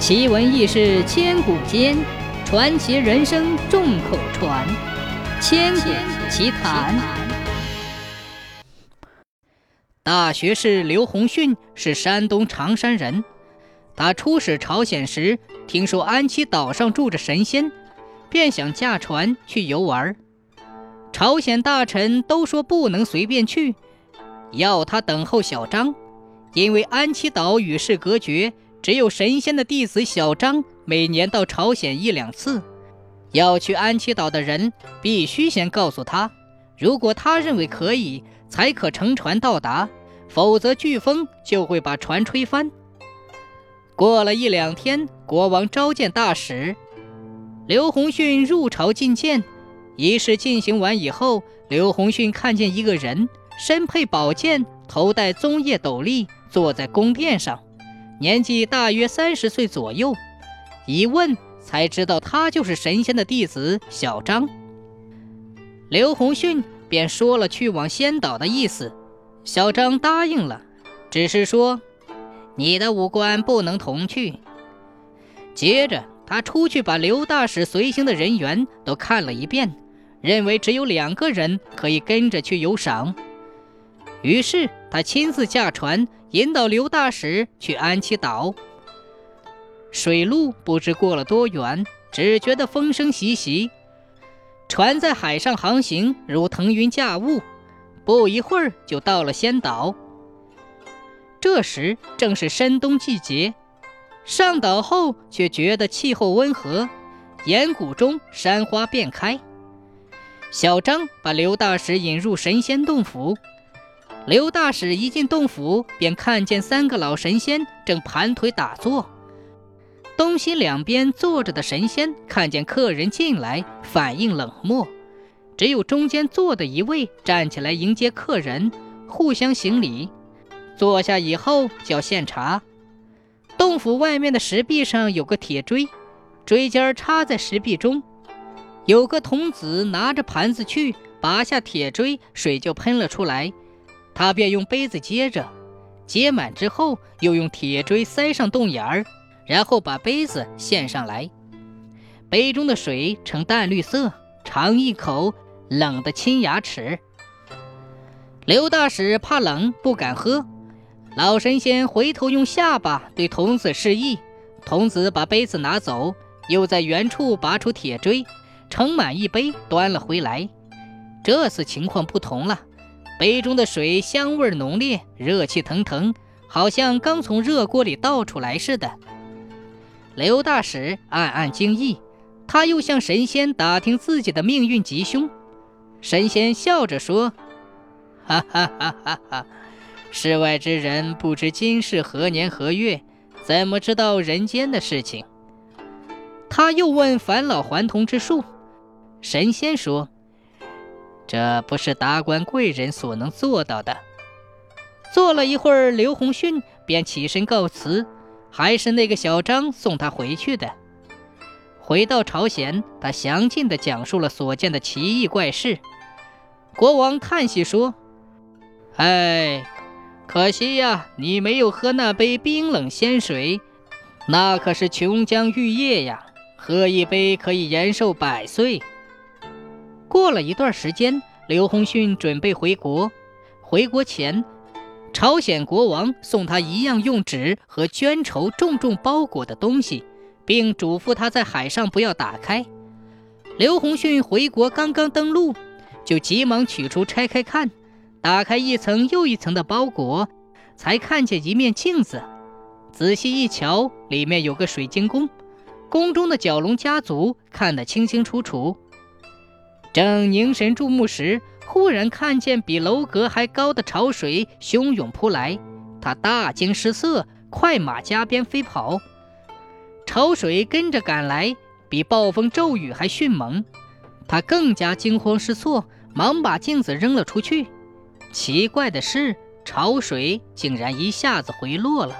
奇闻异事千古间，传奇人生众口传。千古奇谈。大学士刘洪训是山东长山人，他出使朝鲜时，听说安琪岛上住着神仙，便想驾船去游玩。朝鲜大臣都说不能随便去，要他等候小张，因为安琪岛与世隔绝。只有神仙的弟子小张每年到朝鲜一两次，要去安琪岛的人必须先告诉他，如果他认为可以，才可乘船到达，否则飓风就会把船吹翻。过了一两天，国王召见大使，刘洪训入朝觐见。仪式进行完以后，刘洪训看见一个人身佩宝剑，头戴棕叶斗笠，坐在宫殿上。年纪大约三十岁左右，一问才知道他就是神仙的弟子小张。刘洪训便说了去往仙岛的意思，小张答应了，只是说你的五官不能同去。接着他出去把刘大使随行的人员都看了一遍，认为只有两个人可以跟着去游赏，于是他亲自驾船。引导刘大使去安琪岛。水路不知过了多远，只觉得风声习习，船在海上航行如腾云驾雾，不一会儿就到了仙岛。这时正是深冬季节，上岛后却觉得气候温和，岩谷中山花遍开。小张把刘大使引入神仙洞府。刘大使一进洞府，便看见三个老神仙正盘腿打坐。东西两边坐着的神仙看见客人进来，反应冷漠，只有中间坐的一位站起来迎接客人，互相行礼。坐下以后叫献茶。洞府外面的石壁上有个铁锥，锥尖插在石壁中，有个童子拿着盘子去拔下铁锥，水就喷了出来。他便用杯子接着，接满之后，又用铁锥塞上洞眼儿，然后把杯子献上来。杯中的水呈淡绿色，尝一口，冷得亲牙齿。刘大使怕冷，不敢喝。老神仙回头用下巴对童子示意，童子把杯子拿走，又在原处拔出铁锥，盛满一杯，端了回来。这次情况不同了。杯中的水香味浓烈，热气腾腾，好像刚从热锅里倒出来似的。刘大使暗暗惊异，他又向神仙打听自己的命运吉凶。神仙笑着说：“哈哈哈哈哈！世外之人不知今世何年何月，怎么知道人间的事情？”他又问返老还童之术，神仙说。这不是达官贵人所能做到的。坐了一会儿，刘洪勋便起身告辞，还是那个小张送他回去的。回到朝鲜，他详尽地讲述了所见的奇异怪事。国王叹息说：“哎，可惜呀，你没有喝那杯冰冷仙水，那可是琼浆玉液呀，喝一杯可以延寿百岁。”过了一段时间，刘洪训准备回国。回国前，朝鲜国王送他一样用纸和绢绸重重包裹的东西，并嘱咐他在海上不要打开。刘洪训回国刚刚登陆，就急忙取出拆开看，打开一层又一层的包裹，才看见一面镜子。仔细一瞧，里面有个水晶宫，宫中的蛟龙家族看得清清楚楚。正凝神注目时，忽然看见比楼阁还高的潮水汹涌扑来，他大惊失色，快马加鞭飞跑。潮水跟着赶来，比暴风骤雨还迅猛，他更加惊慌失措，忙把镜子扔了出去。奇怪的是，潮水竟然一下子回落了。